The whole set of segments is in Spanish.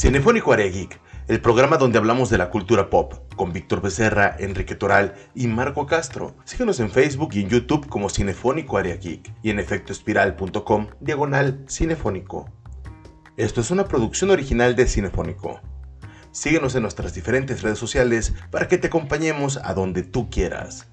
Cinefónico Área Geek, el programa donde hablamos de la cultura pop, con Víctor Becerra, Enrique Toral y Marco Castro. Síguenos en Facebook y en YouTube como Cinefónico Área Geek y en efectoespiral.com diagonal cinefónico. Esto es una producción original de Cinefónico. Síguenos en nuestras diferentes redes sociales para que te acompañemos a donde tú quieras.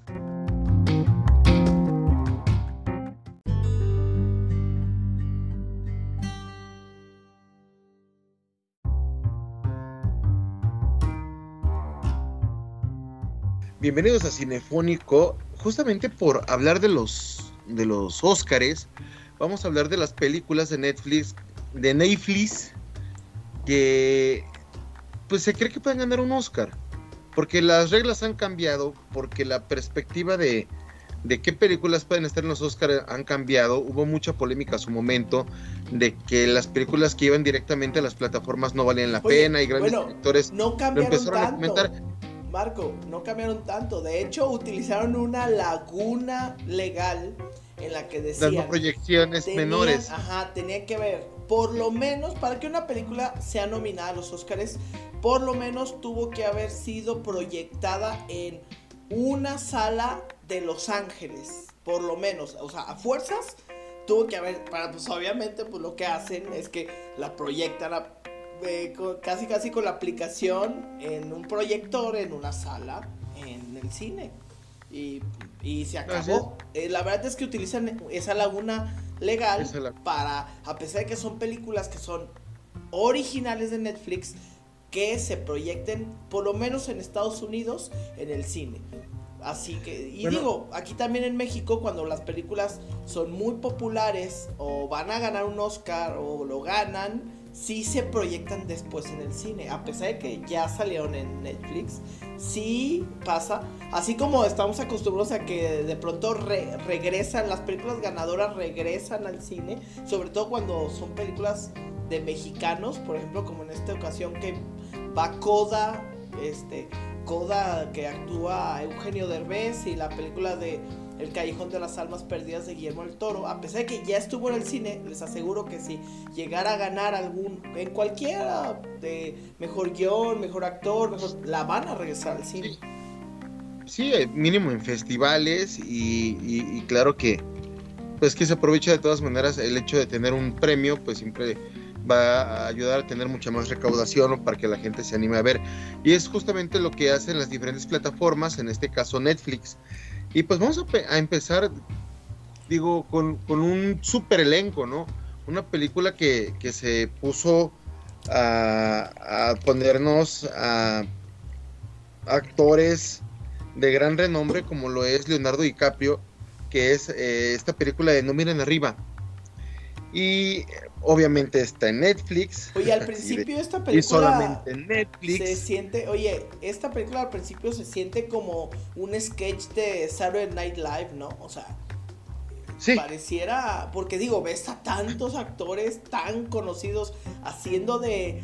Bienvenidos a Cinefónico. Justamente por hablar de los de los Óscares, vamos a hablar de las películas de Netflix, de Netflix que pues se cree que pueden ganar un Oscar, porque las reglas han cambiado, porque la perspectiva de de qué películas pueden estar en los Oscars han cambiado. Hubo mucha polémica a su momento de que las películas que iban directamente a las plataformas no valían la pena y grandes directores no empezaron a comentar. Marco, no cambiaron tanto. De hecho, utilizaron una laguna legal en la que decían... Dando proyecciones menores. Ajá, tenía que ver, por lo menos, para que una película sea nominada a los Oscars, por lo menos tuvo que haber sido proyectada en una sala de Los Ángeles, por lo menos, o sea, a fuerzas tuvo que haber, para, pues obviamente, pues lo que hacen es que la proyectan a casi casi con la aplicación en un proyector en una sala en el cine. Y, se acabó. Eh, la verdad es que utilizan esa laguna legal para, a pesar de que son películas que son originales de Netflix, que se proyecten por lo menos en Estados Unidos en el cine. Así que, y digo, aquí también en México, cuando las películas son muy populares o van a ganar un Oscar o lo ganan, sí se proyectan después en el cine, a pesar de que ya salieron en Netflix, sí pasa, así como estamos acostumbrados a que de pronto regresan, las películas ganadoras regresan al cine, sobre todo cuando son películas de mexicanos, por ejemplo, como en esta ocasión que va Coda, este, Coda que actúa Eugenio Derbez y la película de el Callejón de las Almas Perdidas de Guillermo el Toro, a pesar de que ya estuvo en el cine, les aseguro que si llegara a ganar algún, en cualquiera de mejor guion, mejor actor, mejor, la van a regresar al cine. Sí, eh, mínimo en festivales y, claro que pues que se aprovecha de todas maneras el hecho de tener un premio, pues siempre va a ayudar a tener mucha más recaudación para que la gente se anime a ver. Y es justamente lo que hacen las diferentes plataformas, en este caso Netflix. Y pues vamos a, empezar, digo, con, un super elenco, ¿no? Una película que, se puso a, ponernos a actores de gran renombre como lo es Leonardo DiCaprio, que es eh, esta película de No miren arriba. Y obviamente está en Netflix. Oye, al principio esta película. Y solamente en Netflix. Se siente, oye, esta película al principio se siente como un sketch de Saturday Night Live, ¿no? O sea. Sí. Pareciera. Porque digo, ves a tantos actores tan conocidos haciendo de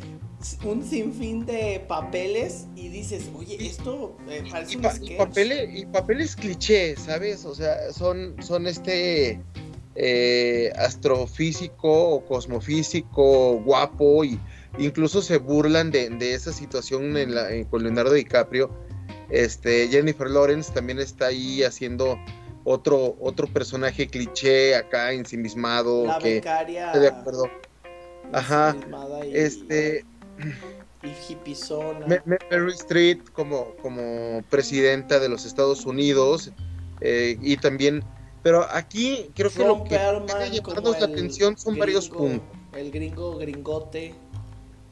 un sinfín de papeles y dices, oye, esto parece un sketch. Y papeles, y papeles cliché, ¿sabes? O sea, son, son este eh, astrofísico o cosmofísico guapo y incluso se burlan de, esa situación en con Leonardo DiCaprio. Este, Jennifer Lawrence también está ahí haciendo otro, otro personaje cliché acá ensimismado. La que, becaria. de acuerdo. Ajá. este. Y Mary Street como, como presidenta de los Estados Unidos. Eh, y también pero aquí creo que lo que llamarnos la atención son varios puntos. El gringo gringote.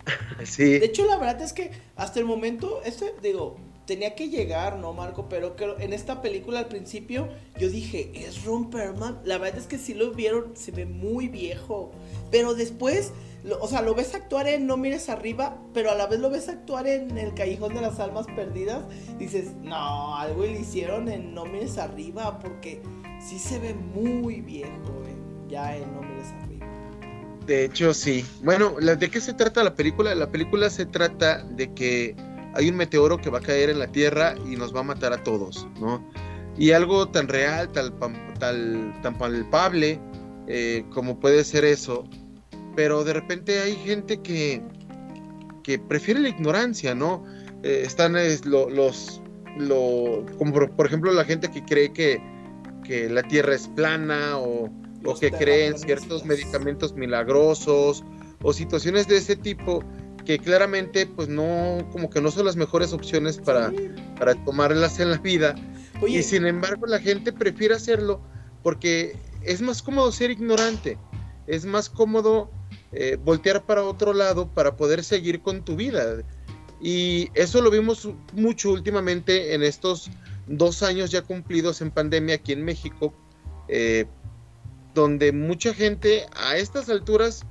sí. De hecho, la verdad es que hasta el momento, este, digo, tenía que llegar, ¿no, Marco? Pero creo, en esta película al principio yo dije, es Ron Perlman. La verdad es que si lo vieron, se ve muy viejo. Pero después o sea, lo ves actuar en No mires arriba, pero a la vez lo ves actuar en El Callejón de las Almas Perdidas. Dices, no, algo le hicieron en No mires arriba, porque sí se ve muy viejo eh, ya en No mires arriba. De hecho, sí. Bueno, ¿de qué se trata la película? La película se trata de que hay un meteoro que va a caer en la Tierra y nos va a matar a todos, ¿no? Y algo tan real, tan palpable eh, como puede ser eso, pero de repente hay gente que, que prefiere la ignorancia, ¿no? Eh, están los, lo, como por, ejemplo la gente que cree que, que la Tierra es plana o, o que cree en ciertos medicamentos milagrosos o situaciones de ese tipo que claramente pues no como que no son las mejores opciones para, para tomarlas en la vida. Y sin embargo la gente prefiere hacerlo porque es más cómodo ser ignorante. Es más cómodo eh, voltear para otro lado para poder seguir con tu vida. Y eso lo vimos mucho últimamente en estos dos años ya cumplidos en pandemia aquí en México eh, donde mucha gente a estas alturas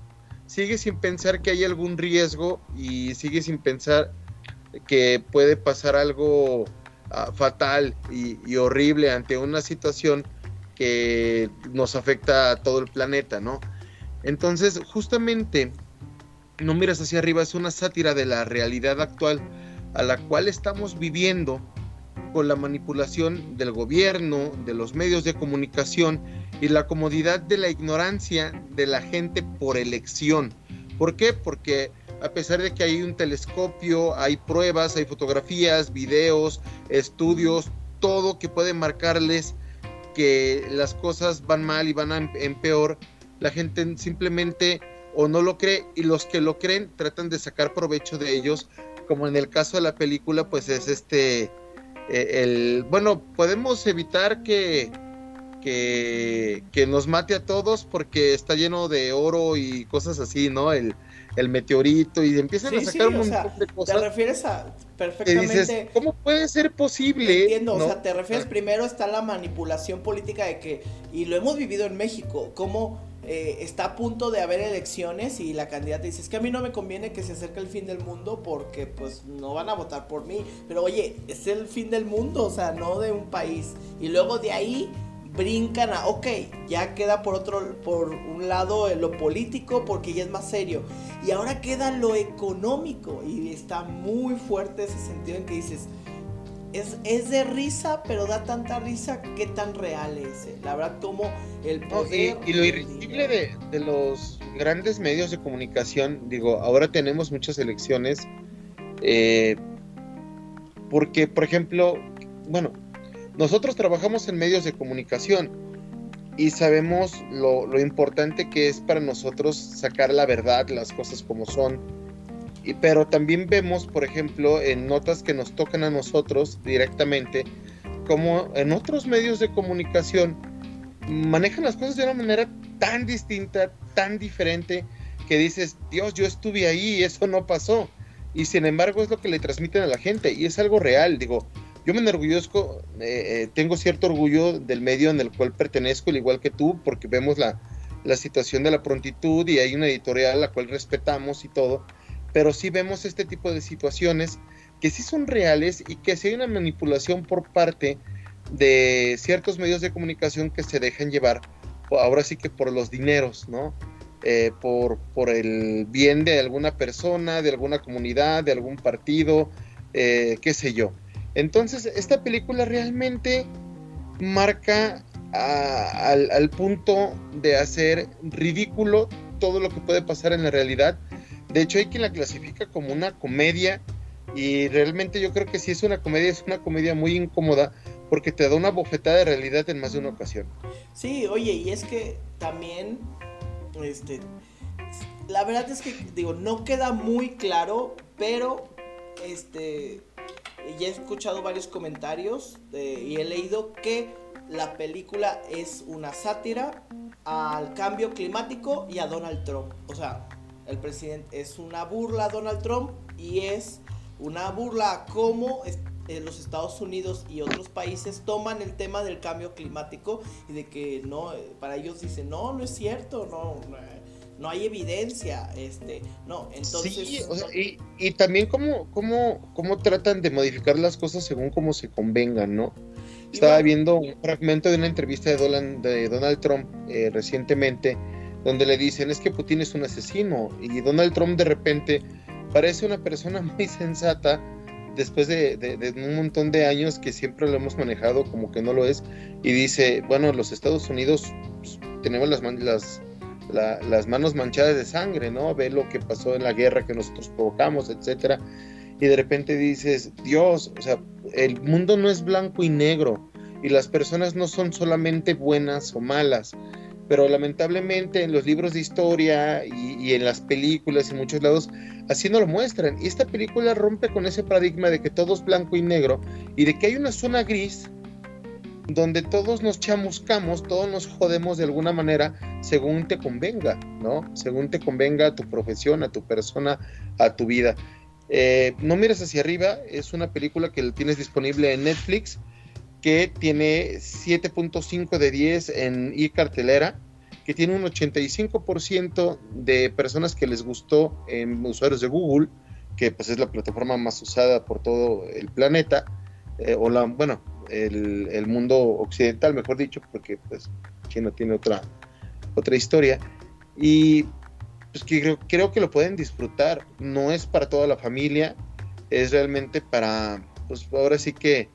sigue sin pensar que hay algún riesgo y sigue sin pensar que puede pasar algo ah, fatal y, horrible ante una situación que nos afecta a todo el planeta, ¿no? Entonces, justamente, no miras hacia arriba, es una sátira de la realidad actual a la cual estamos viviendo con la manipulación del gobierno, de los medios de comunicación y la comodidad de la ignorancia de la gente por elección. ¿Por qué? Porque a pesar de que hay un telescopio, hay pruebas, hay fotografías, videos, estudios, todo que puede marcarles que las cosas van mal y van en peor, la gente simplemente o no lo cree y los que lo creen tratan de sacar provecho de ellos, como en el caso de la película, pues es este, eh, el, bueno, podemos evitar que que, nos mate a todos porque está lleno de oro y cosas así, ¿no? El, el meteorito y empiezan a sacar un montón de cosas. Te refieres a perfectamente. ¿Cómo puede ser posible? Entiendo, o sea, te refieres primero está la manipulación política de que, y lo hemos vivido en México, cómo eh, está a punto de haber elecciones y la candidata dice, es que a mí no me conviene que se acerque el fin del mundo porque pues no van a votar por mí. Pero oye, es el fin del mundo, o sea, no de un país. Y luego de ahí brincan a, ok, ya queda por otro, por un lado lo político porque ya es más serio. Y ahora queda lo económico y está muy fuerte ese sentido en que dices, es, es de risa, pero da tanta risa, ¿qué tan real es? Eh? La verdad, como el poder... y, lo irresistible de, de, los grandes medios de comunicación, digo, ahora tenemos muchas elecciones, eh, porque, por ejemplo, bueno, nosotros trabajamos en medios de comunicación y sabemos lo, importante que es para nosotros sacar la verdad, las cosas como son. Y, pero también vemos, por ejemplo, en notas que nos tocan a nosotros directamente, como en otros medios de comunicación manejan las cosas de una manera tan distinta, tan diferente, que dices, Dios, yo estuve ahí y eso no pasó. Y sin embargo es lo que le transmiten a la gente y es algo real. Digo, yo me enorgullezco, eh, eh, tengo cierto orgullo del medio en el cual pertenezco, al igual que tú, porque vemos la, situación de la prontitud y hay una editorial a la cual respetamos y todo, pero sí vemos este tipo de situaciones que sí son reales y que sí hay una manipulación por parte de ciertos medios de comunicación que se dejan llevar, ahora sí que por los dineros, ¿no? Eh, por, por el bien de alguna persona, de alguna comunidad, de algún partido, qué sé yo. Entonces, esta película realmente marca al, punto de hacer ridículo todo lo que puede pasar en la realidad. De hecho, hay quien la clasifica como una comedia y realmente yo creo que si es una comedia, es una comedia muy incómoda porque te da una bofetada de realidad en más de una ocasión. Sí, oye, y es que también, este, la verdad es que, digo, no queda muy claro, pero, este, ya he escuchado varios comentarios y he leído que la película es una sátira al cambio climático y a Donald Trump. O sea, el presidente es una burla a Donald Trump y es una burla a cómo eh, los Estados Unidos y otros países toman el tema del cambio climático y de que no, eh, para ellos dicen, no, no es cierto, no, no no hay evidencia, este, no, entonces... Sí, y, y, también cómo, cómo, cómo tratan de modificar las cosas según cómo se convengan, ¿no? Estaba viendo un fragmento de una entrevista de Donald, de Donald Trump eh, recientemente, donde le dicen, es que Putin es un asesino, y Donald Trump de repente parece una persona muy sensata, después de, un montón de años que siempre lo hemos manejado como que no lo es, y dice, bueno, los Estados Unidos pues, tenemos las, las las manos manchadas de sangre, ¿no? Ve lo que pasó en la guerra que nosotros provocamos, etcétera. Y de repente dices, Dios, o sea, el mundo no es blanco y negro y las personas no son solamente buenas o malas, pero lamentablemente en los libros de historia y, en las películas en muchos lados así no lo muestran. Y esta película rompe con ese paradigma de que todo es blanco y negro y de que hay una zona gris donde todos nos chamuscamos, todos nos jodemos de alguna manera según te convenga, ¿no? Según te convenga a tu profesión, a tu persona, a tu vida. Eh, no mires hacia arriba, es una película que tienes disponible en Netflix que tiene 7.5 de 10 en e-cartelera, que tiene un 85% de personas que les gustó en usuarios de Google, que pues es la plataforma más usada por todo el planeta, eh, o la, bueno, el, mundo occidental, mejor dicho, porque pues China tiene otra, otra historia. Y pues que creo, creo que lo pueden disfrutar. No es para toda la familia, es realmente para, pues ahora sí que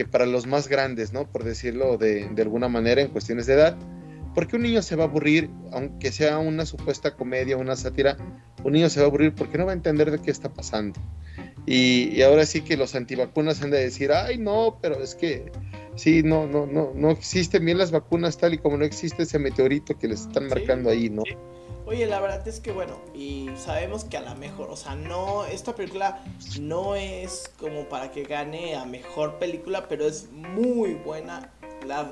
que para los más grandes, ¿no? Por decirlo de, alguna manera en cuestiones de edad. Porque un niño se va a aburrir, aunque sea una supuesta comedia, una sátira, un niño se va a aburrir porque no va a entender de qué está pasando. Y, ahora sí que los antivacunas han de decir, ay no, pero es que sí, no, no, no, no existen bien las vacunas tal y como no existe ese meteorito que les están marcando ahí, ¿no? Oye, la verdad es que bueno, y sabemos que a la mejor, o sea, no, esta película no es como para que gane a mejor película, pero es muy buena.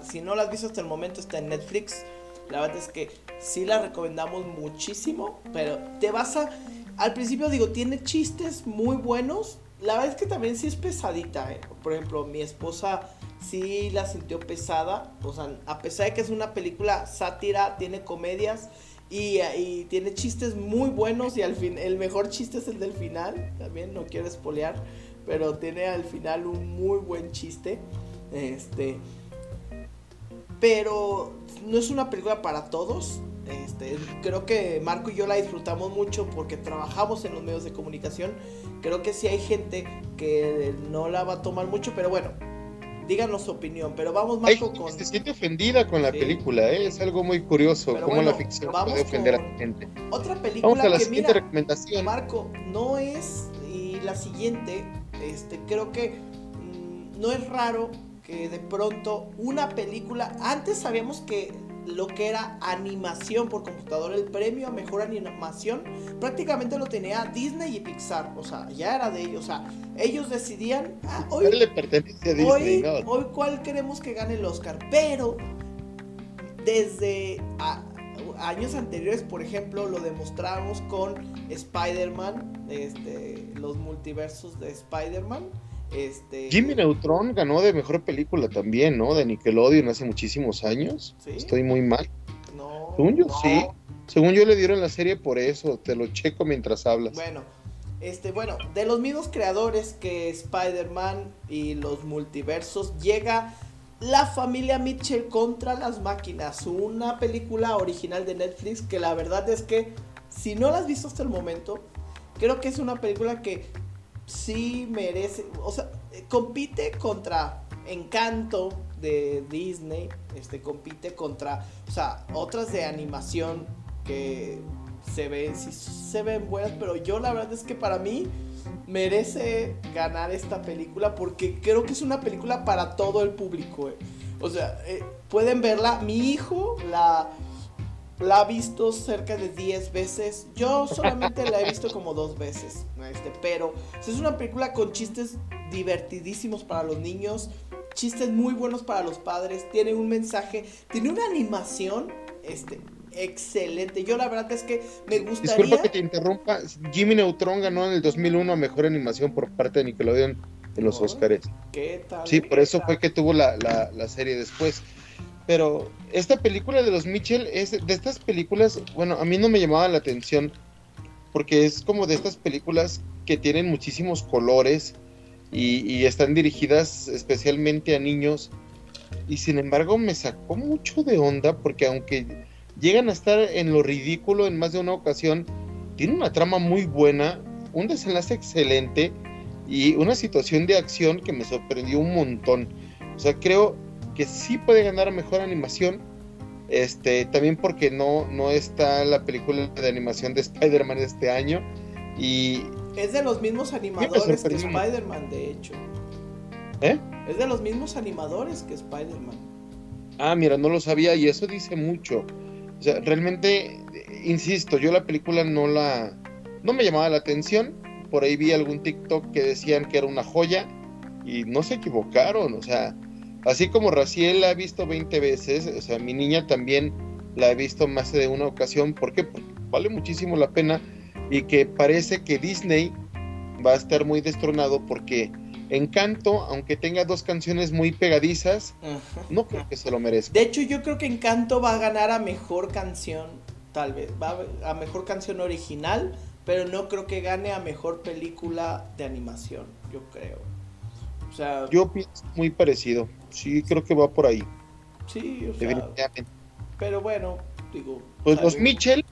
Si no la has visto hasta el momento, está en Netflix. La verdad es que sí la recomendamos muchísimo, pero te vas a... Al principio digo, tiene chistes muy buenos. La verdad es que también sí es pesadita. ¿eh? Por ejemplo, mi esposa sí la sintió pesada. O sea, a pesar de que es una película sátira, tiene comedias y, tiene chistes muy buenos y al fin el mejor chiste es el del final. También no quiero espolear, pero tiene al final un muy buen chiste. Este, pero no es una película para todos. Este, creo que Marco y yo la disfrutamos mucho porque trabajamos en los medios de comunicación. Creo que sí hay gente que no la va a tomar mucho, pero bueno, díganos su opinión. Pero vamos, más con. Se siente ofendida con la película, ¿eh? es algo muy curioso cómo la ficción puede ofender a la gente. Otra película vamos a la siguiente recomendación. Marco, no es. Y la siguiente, este, creo que mm, no es raro que de pronto una película. Antes sabíamos que lo que era animación por computadora, el premio a mejor animación, prácticamente lo tenía Disney y Pixar. O sea, ya era de ellos. O sea, ellos decidían. Ah, hoy, le pertenece a Disney, hoy, hoy, cuál queremos que gane el Oscar. Pero desde años anteriores, por ejemplo, lo demostramos con Spider-Man, este, los multiversos de Spider-Man este... Jimmy Neutron ganó de mejor película también, ¿no? De Nickelodeon hace muchísimos años. Estoy muy mal. No. Según yo, sí. Según yo le dieron la serie por eso. Te lo checo mientras hablas. Bueno, este, bueno, de los mismos creadores que Spider-Man y los multiversos, llega La familia Mitchell contra las máquinas. Una película original de Netflix que la verdad es que, si no la has visto hasta el momento, creo que es una película que sí merece, o sea, compite contra Encanto de Disney, este compite contra, o sea, otras de animación que se ven, sí se ven buenas, pero yo la verdad es que para mí merece ganar esta película porque creo que es una película para todo el público. Eh. O sea, eh, pueden verla, mi hijo la la ha visto cerca de 10 veces. Yo solamente la he visto como dos veces. Este, pero es una película con chistes divertidísimos para los niños. Chistes muy buenos para los padres. Tiene un mensaje. Tiene una animación. Este. Excelente. Yo la verdad es que me gustaría. Disculpa que te interrumpa. Jimmy Neutron ganó en el 2001 a mejor animación por parte de Nickelodeon en los Oscars. ¿Qué tal? Sí, por eso fue que tuvo la, la, la serie después. Pero esta película de los Mitchell es de estas películas, bueno, a mí no me llamaba la atención porque es como de estas películas que tienen muchísimos colores y, están dirigidas especialmente a niños y sin embargo me sacó mucho de onda porque aunque llegan a estar en lo ridículo en más de una ocasión, tiene una trama muy buena, un desenlace excelente y una situación de acción que me sorprendió un montón. O sea, creo que sí puede ganar mejor animación, Este, también porque no, no está la película de animación de Spider-Man este año. Y. Es de los mismos animadores que Spider-Man, de hecho. ¿Eh? Es de los mismos animadores que Spider-Man. Ah, mira, no lo sabía y eso dice mucho. O sea, realmente, insisto, yo la película no la. No me llamaba la atención. Por ahí vi algún TikTok que decían que era una joya y no se equivocaron. O sea, así como Raciel la ha visto 20 veces, o sea, mi niña también la ha visto más de una ocasión. ¿Por qué? Porque vale muchísimo la pena y que parece que Disney va a estar muy destronado porque Encanto, aunque tenga dos canciones muy pegadizas, no creo que se lo merezca. De hecho, yo creo que Encanto va a ganar a mejor canción, tal vez, va a mejor canción original, pero no creo que gane a mejor película de animación, yo creo. O sea, yo pienso muy parecido. Sí, creo que va por ahí. Sí, o sea, Pero bueno, digo. Pues los Mitchell,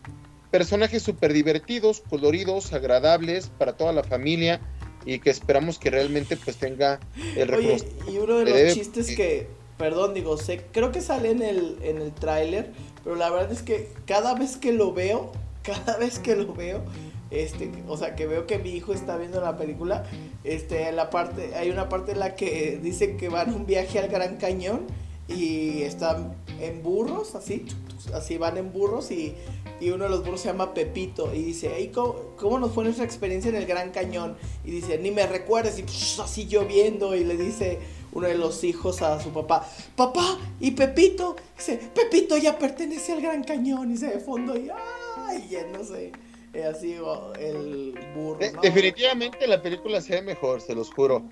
personajes súper divertidos, coloridos, agradables para toda la familia y que esperamos que realmente pues tenga el Oye, y uno de los chistes que, perdón, digo, sé, creo que sale en el, en el tráiler, pero la verdad es que cada vez que lo veo, cada vez que lo veo, este, o sea, que veo que mi hijo está viendo la película, este, la parte, hay una parte en la que dice que van un viaje al Gran Cañón y están en burros, así, así van en burros y y uno de los burros se llama Pepito y dice, ¿cómo, nos fue nuestra experiencia en el Gran Cañón? Y dice, ni me recuerdes y así lloviendo y le dice uno de los hijos a su papá, papá, ¿y Pepito? dice, Pepito ya pertenece al Gran Cañón y se de fondo y, ay, ya no sé. Así el burro. Definitivamente la película se ve mejor, se los juro.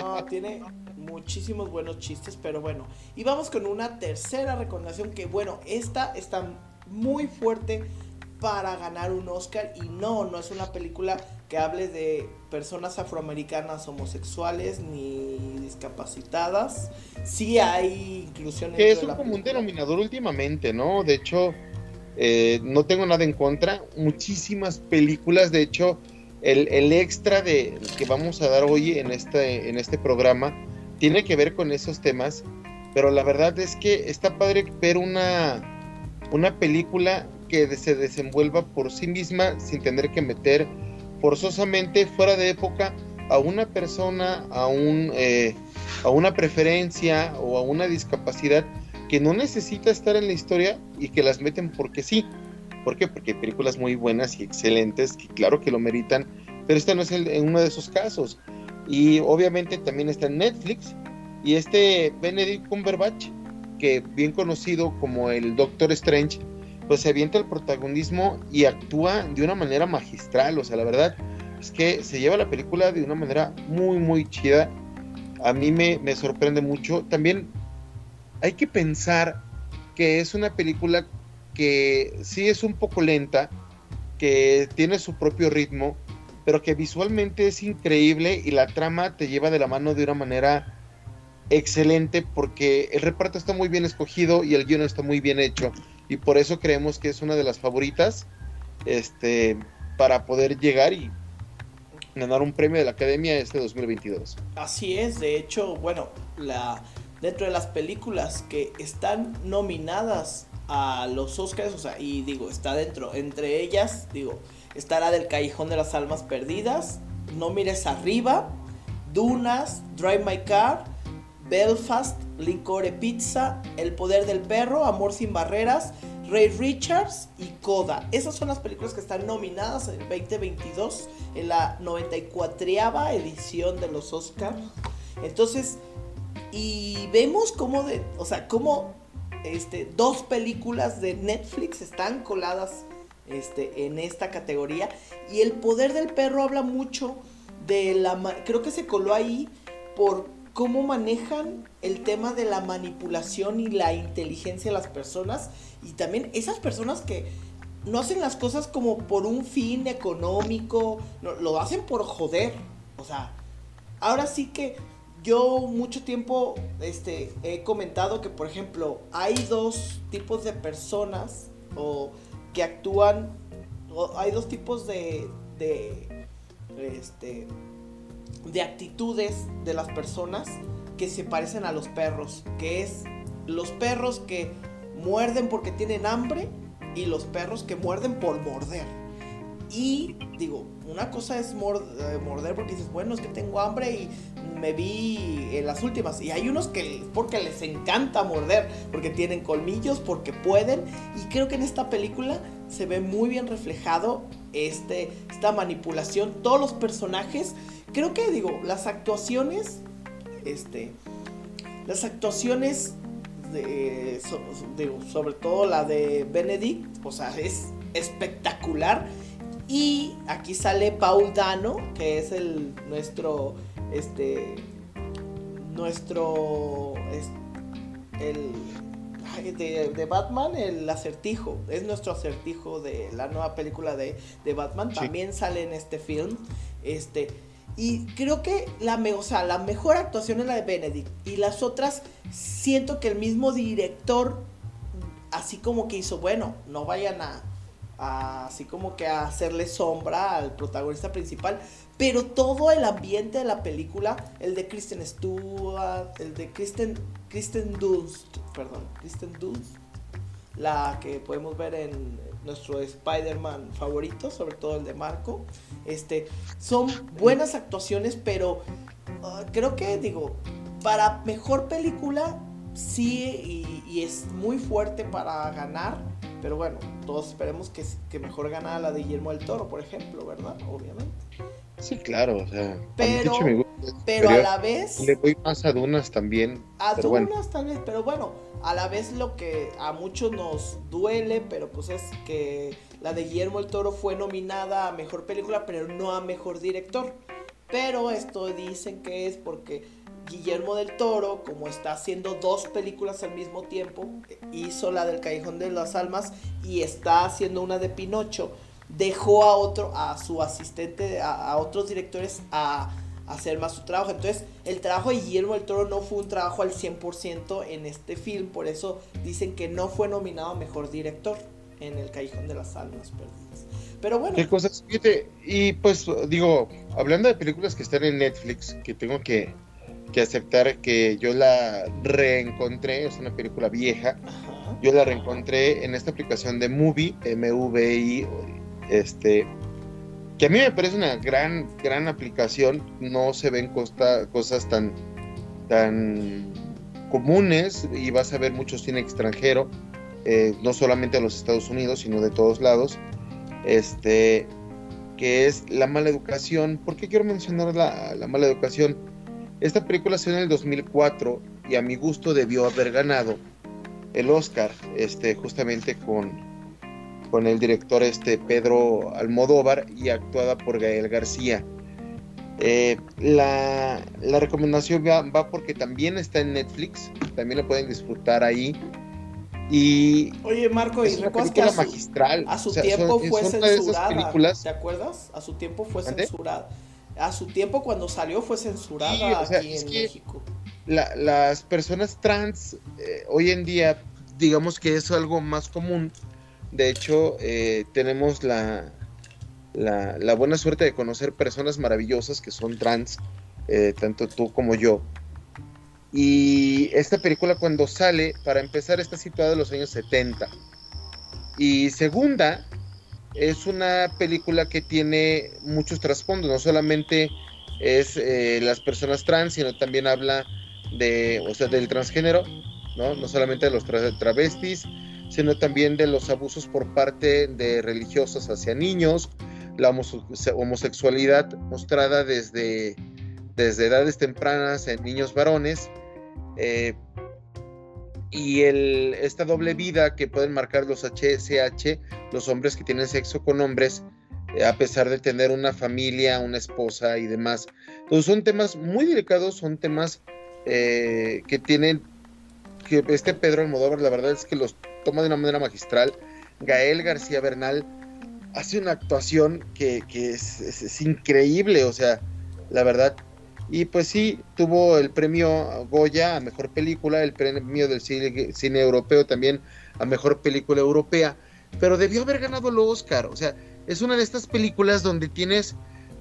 No, tiene muchísimos buenos chistes, pero bueno. Y vamos con una tercera recomendación que, bueno, esta está muy fuerte para ganar un Oscar y no, no es una película que hable de personas afroamericanas homosexuales ni discapacitadas. Sí hay inclusión. Que es un común denominador últimamente, ¿no? De hecho, eh, no tengo nada en contra. Muchísimas películas, de hecho, el, el, extra de que vamos a dar hoy en este, en este programa tiene que ver con esos temas. Pero la verdad es que está padre ver una una película que se desenvuelva por sí misma sin tener que meter forzosamente fuera de época a una persona, a, un, eh, a una preferencia o a una discapacidad que no necesita estar en la historia y que las meten porque sí. ¿Por qué? Porque hay películas muy buenas y excelentes que claro que lo meritan, pero este no es el, uno de esos casos. Y obviamente también está en Netflix y este Benedict Cumberbatch que bien conocido como el Doctor Strange, pues se avienta el protagonismo y actúa de una manera magistral, o sea, la verdad es que se lleva la película de una manera muy, muy chida. A mí me, me sorprende mucho. También hay que pensar que es una película que sí es un poco lenta, que tiene su propio ritmo, pero que visualmente es increíble y la trama te lleva de la mano de una manera excelente porque el reparto está muy bien escogido y el guion está muy bien hecho y por eso creemos que es una de las favoritas este para poder llegar y ganar un premio de la Academia este 2022. Así es, de hecho, bueno, la dentro de las películas que están nominadas a los Oscars, o sea, y digo, está dentro, entre ellas, digo, está la del Callejón de las Almas Perdidas, No mires arriba, Dunas, Drive My Car, Belfast, Licore Pizza, El Poder del Perro, Amor sin Barreras, Ray Richards y Coda. Esas son las películas que están nominadas en el 2022 en la 94 edición de los Oscars. Entonces, y vemos cómo de, o sea, este, dos películas de Netflix están coladas este, en esta categoría. Y el poder del perro habla mucho de la... Creo que se coló ahí por cómo manejan el tema de la manipulación y la inteligencia de las personas y también esas personas que no hacen las cosas como por un fin económico, lo hacen por joder. O sea, ahora sí que yo mucho tiempo este, he comentado que, por ejemplo, hay dos tipos de personas o que actúan, hay dos tipos de, de este, de actitudes de las personas que se parecen a los perros, que es los perros que muerden porque tienen hambre y los perros que muerden por morder. Y digo, una cosa es eh, morder porque dices, bueno, es que tengo hambre y me vi en las últimas. Y hay unos que porque les encanta morder, porque tienen colmillos, porque pueden. Y creo que en esta película se ve muy bien reflejado este, esta manipulación. Todos los personajes, creo que digo, las actuaciones, este, las actuaciones de, sobre todo la de Benedict, o sea, es espectacular y aquí sale Paul Dano, que es el nuestro este nuestro el de, Batman, el acertijo. Es nuestro acertijo de la nueva película de, Batman. También sale en este film. Este. Y creo que la, o sea, la mejor actuación es la de Benedict. Y las otras, siento que el mismo director, así como que hizo, bueno, no vayan a, así como que a hacerle sombra al protagonista principal. Pero todo el ambiente de la película, el de Kristen Stewart, el de Kristen, Kristen Dunst, perdón, Kristen Dunst, la que podemos ver en nuestro Spider-Man favorito, sobre todo el de Marco. Este, son buenas actuaciones, pero ah, creo que, digo, para mejor película, sí, y es muy fuerte para ganar pero bueno, todos esperemos que, que mejor gana la de Guillermo del Toro, por ejemplo, ¿verdad? Obviamente. Sí, claro, o sea, pero, pero a la vez... Le doy más a Dunas también. A Dunas tal vez, pero bueno, a la vez lo que a muchos nos duele, pero pues es que la de Guillermo del Toro fue nominada a Mejor Película, pero no a Mejor Director. Pero esto dicen que es porque Guillermo del Toro, como está haciendo dos películas al mismo tiempo, hizo la del Callejón de las Almas y está haciendo una de Pinocho, dejó a otro, a su asistente, a, otros directores a, hacer más su trabajo. Entonces, el trabajo de Guillermo del Toro no fue un trabajo al 100% en este film, por eso dicen que no fue nominado a Mejor Director en el Callejón de las Almas Perdidas. Pero bueno. ¿Qué cosas? Y pues digo, hablando de películas que están en Netflix, que tengo que que aceptar que yo la reencontré, es una película vieja, yo la reencontré en esta aplicación de Movie, M-V-I, este, que a mí me parece una gran, gran aplicación, no se ven cosas tan, tan comunes y vas a ver mucho cine extranjero, eh, no solamente de los Estados Unidos, sino de todos lados, este, que es La mala educación. ¿Por qué quiero mencionar la, la mala educación? Esta película salió en el 2004 y a mi gusto debió haber ganado el Oscar, este, justamente con, con el director este, Pedro Almodóvar y actuada por Gael García. Eh, la, recomendación va, porque también está en Netflix, también la pueden disfrutar ahí. Y Oye, Marco, ¿y recuerdas que a su, magistral. A su tiempo fue censurada. ¿Te acuerdas? A su tiempo fue censurada a su tiempo cuando salió fue censurada aquí en México. las personas trans eh, hoy en día, digamos que es algo más común. De hecho, eh, tenemos la, la, buena suerte de conocer personas maravillosas que son trans, eh, tanto tú como yo. Y esta película cuando sale, para empezar, está situada en los años 70. Y segunda, es una película que tiene muchos trasfondos, no solamente es eh, las personas trans, sino también habla de, o sea, del transgénero, ¿no? No solamente de los travestis, sino también de los abusos por parte de religiosos hacia niños, la homosexualidad mostrada desde, desde edades tempranas en niños varones, eh, y el, esta doble vida que pueden marcar los HSH, los hombres que tienen sexo con hombres, eh, a pesar de tener una familia, una esposa y demás. Son temas muy delicados, son temas eh, que tienen, que este Pedro Almodóvar la verdad es que los toma de una manera magistral. Gael García Bernal hace una actuación que, es increíble, o sea, la verdad y pues sí, tuvo el premio Goya a Mejor Película, el premio del cine, europeo también a Mejor Película Europea, pero debió haber ganado el Oscar. O sea, es una de estas películas donde tienes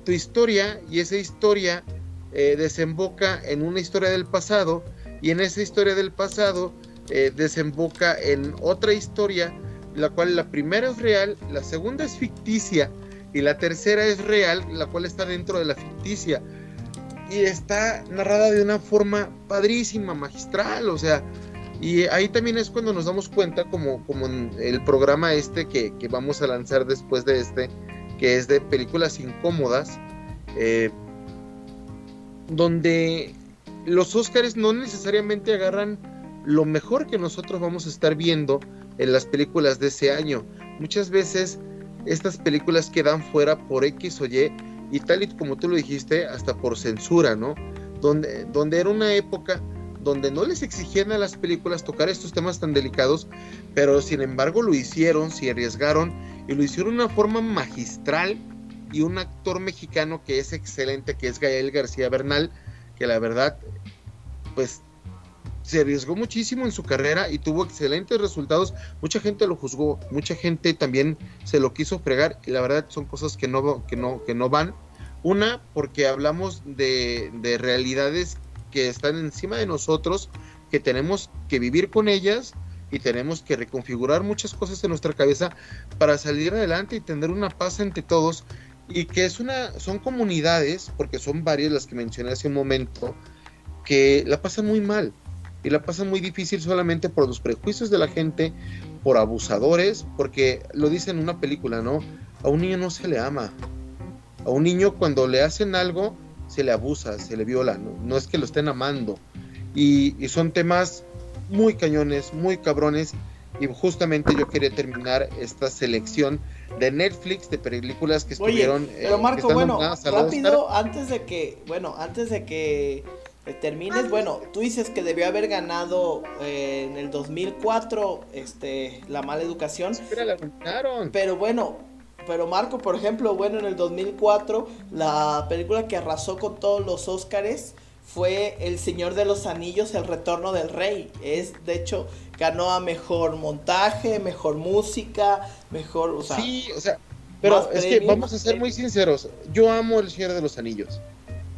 tu historia y esa historia eh, desemboca en una historia del pasado y en esa historia del pasado eh, desemboca en otra historia, la cual la primera es real, la segunda es ficticia y la tercera es real, la cual está dentro de la ficticia. Y está narrada de una forma padrísima, magistral, o sea, y ahí también es cuando nos damos cuenta, como, como en el programa este que, que vamos a lanzar después de este, que es de películas incómodas, eh, donde los Óscares no necesariamente agarran lo mejor que nosotros vamos a estar viendo en las películas de ese año. Muchas veces estas películas quedan fuera por X o Y y tal y como tú lo dijiste, hasta por censura, ¿no? Donde, donde era una época donde no les exigían a las películas tocar estos temas tan delicados, pero sin embargo lo hicieron, se arriesgaron y lo hicieron de una forma magistral y un actor mexicano que es excelente, que es Gael García Bernal, que la verdad, pues se arriesgó muchísimo en su carrera y tuvo excelentes resultados. Mucha gente lo juzgó, mucha gente también se lo quiso fregar y la verdad son cosas que no, que no, que no van. Una, porque hablamos de, de realidades que están encima de nosotros, que tenemos que vivir con ellas y tenemos que reconfigurar muchas cosas en nuestra cabeza para salir adelante y tener una paz entre todos y que es una son comunidades porque son varias las que mencioné hace un momento que la pasan muy mal y la pasan muy difícil solamente por los prejuicios de la gente, por abusadores, porque lo dice en una película, ¿no? A un niño no se le ama. A un niño cuando le hacen algo se le abusa, se le viola, no, no es que lo estén amando. Y, y, son temas muy cañones, muy cabrones. Y justamente yo quería terminar esta selección de Netflix de películas que estuvieron. Oye, pero Marco, bueno, rápido, antes de que, bueno, antes de que termines, bueno, tú dices que debió haber ganado eh, en el 2004 este, la mala educación. La pero bueno, pero Marco, por ejemplo, bueno, en el 2004 la película que arrasó con todos los Óscares fue El Señor de los Anillos, El Retorno del Rey. Es, de hecho, ganó a mejor montaje, mejor música, mejor, o sea... Sí, o sea, pero es que vamos a ser muy sinceros. Yo amo El Señor de los Anillos.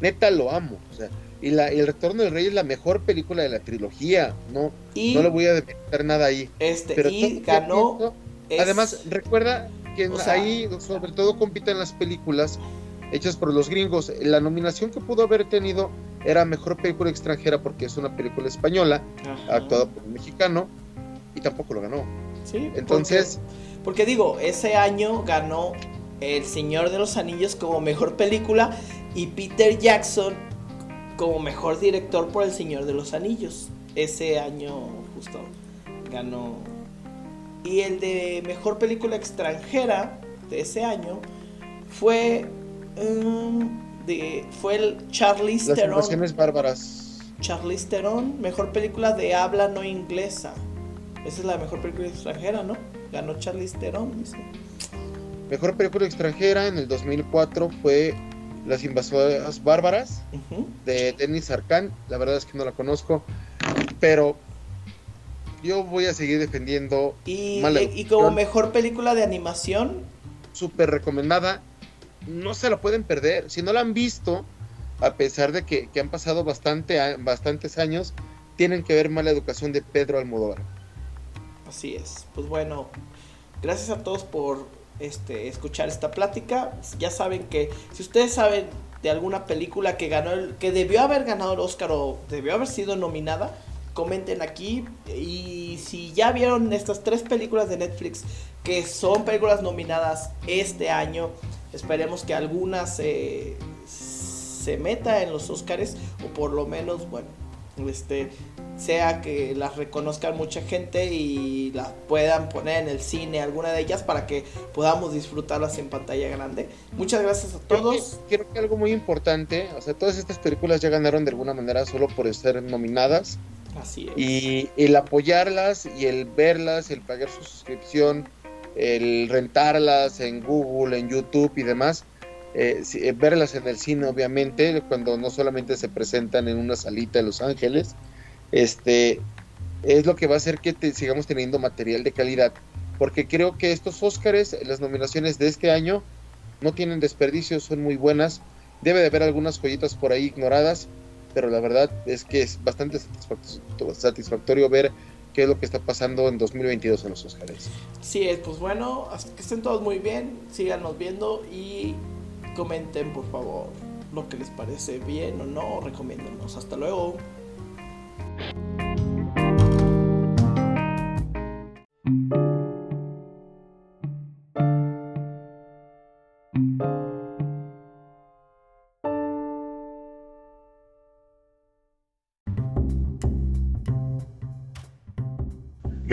Neta lo amo. O sea, y, la, El Retorno del Rey es la mejor película de la trilogía. No, no le voy a meter nada ahí. Este, pero y ganó... Además, recuerda que ahí sobre todo compiten las películas hechas por los gringos. La nominación que pudo haber tenido era Mejor Película Extranjera porque es una película española, actuada por un mexicano, y tampoco lo ganó. Sí, entonces... Porque, porque, digo, ese año ganó El Señor de los Anillos como Mejor Película y Peter Jackson como Mejor Director por El Señor de los Anillos. Ese año justo ganó. Y el de Mejor Película Extranjera de ese año fue Mm, de, fue el Charlize Theron. Las bárbaras. Charlize Theron, mejor película de habla no inglesa. Esa es la mejor película extranjera, ¿no? Ganó Charlize Theron, dice. Mejor película extranjera en el 2004 fue Las invasoras bárbaras de Denis Arcán. La verdad es que no la conozco, pero yo voy a seguir defendiendo. Y, y como mejor película de animación, súper recomendada no se lo pueden perder. Si no la han visto, a pesar de que, han pasado bastante, bastantes años, tienen que ver Mala Educación de Pedro Almodóvar. Así es. Pues bueno, gracias a todos por este, escuchar esta plática. Ya saben que si ustedes saben de alguna película que ganó el, que debió haber ganado el Oscar o debió haber sido nominada, comenten aquí. Y si ya vieron estas tres películas de Netflix que son películas nominadas este año, Esperemos que alguna se, se meta en los Oscars o por lo menos, bueno, este sea que las reconozcan mucha gente y las puedan poner en el cine, alguna de ellas, para que podamos disfrutarlas en pantalla grande. Muchas gracias a todos. Creo que, algo muy importante, o sea, todas estas películas ya ganaron de alguna manera solo por ser nominadas. Así es. Y el apoyarlas y el verlas, el pagar su suscripción, el rentarlas en Google, en YouTube y demás, eh, eh, verlas en el cine obviamente, cuando no solamente se presentan en una salita de Los Ángeles, este, es lo que va a hacer que sigamos teniendo material de calidad, porque creo que estos Óscares, las nominaciones de este año, no tienen desperdicio, son muy buenas, debe de haber algunas joyitas por ahí ignoradas, pero la verdad es que es bastante satisfactorio ver qué es lo que está pasando en 2022 en los Oscars. Sí, es, pues bueno, que estén todos muy bien, síganos viendo y comenten por favor lo que les parece bien o no, recomiéndonos. Hasta luego.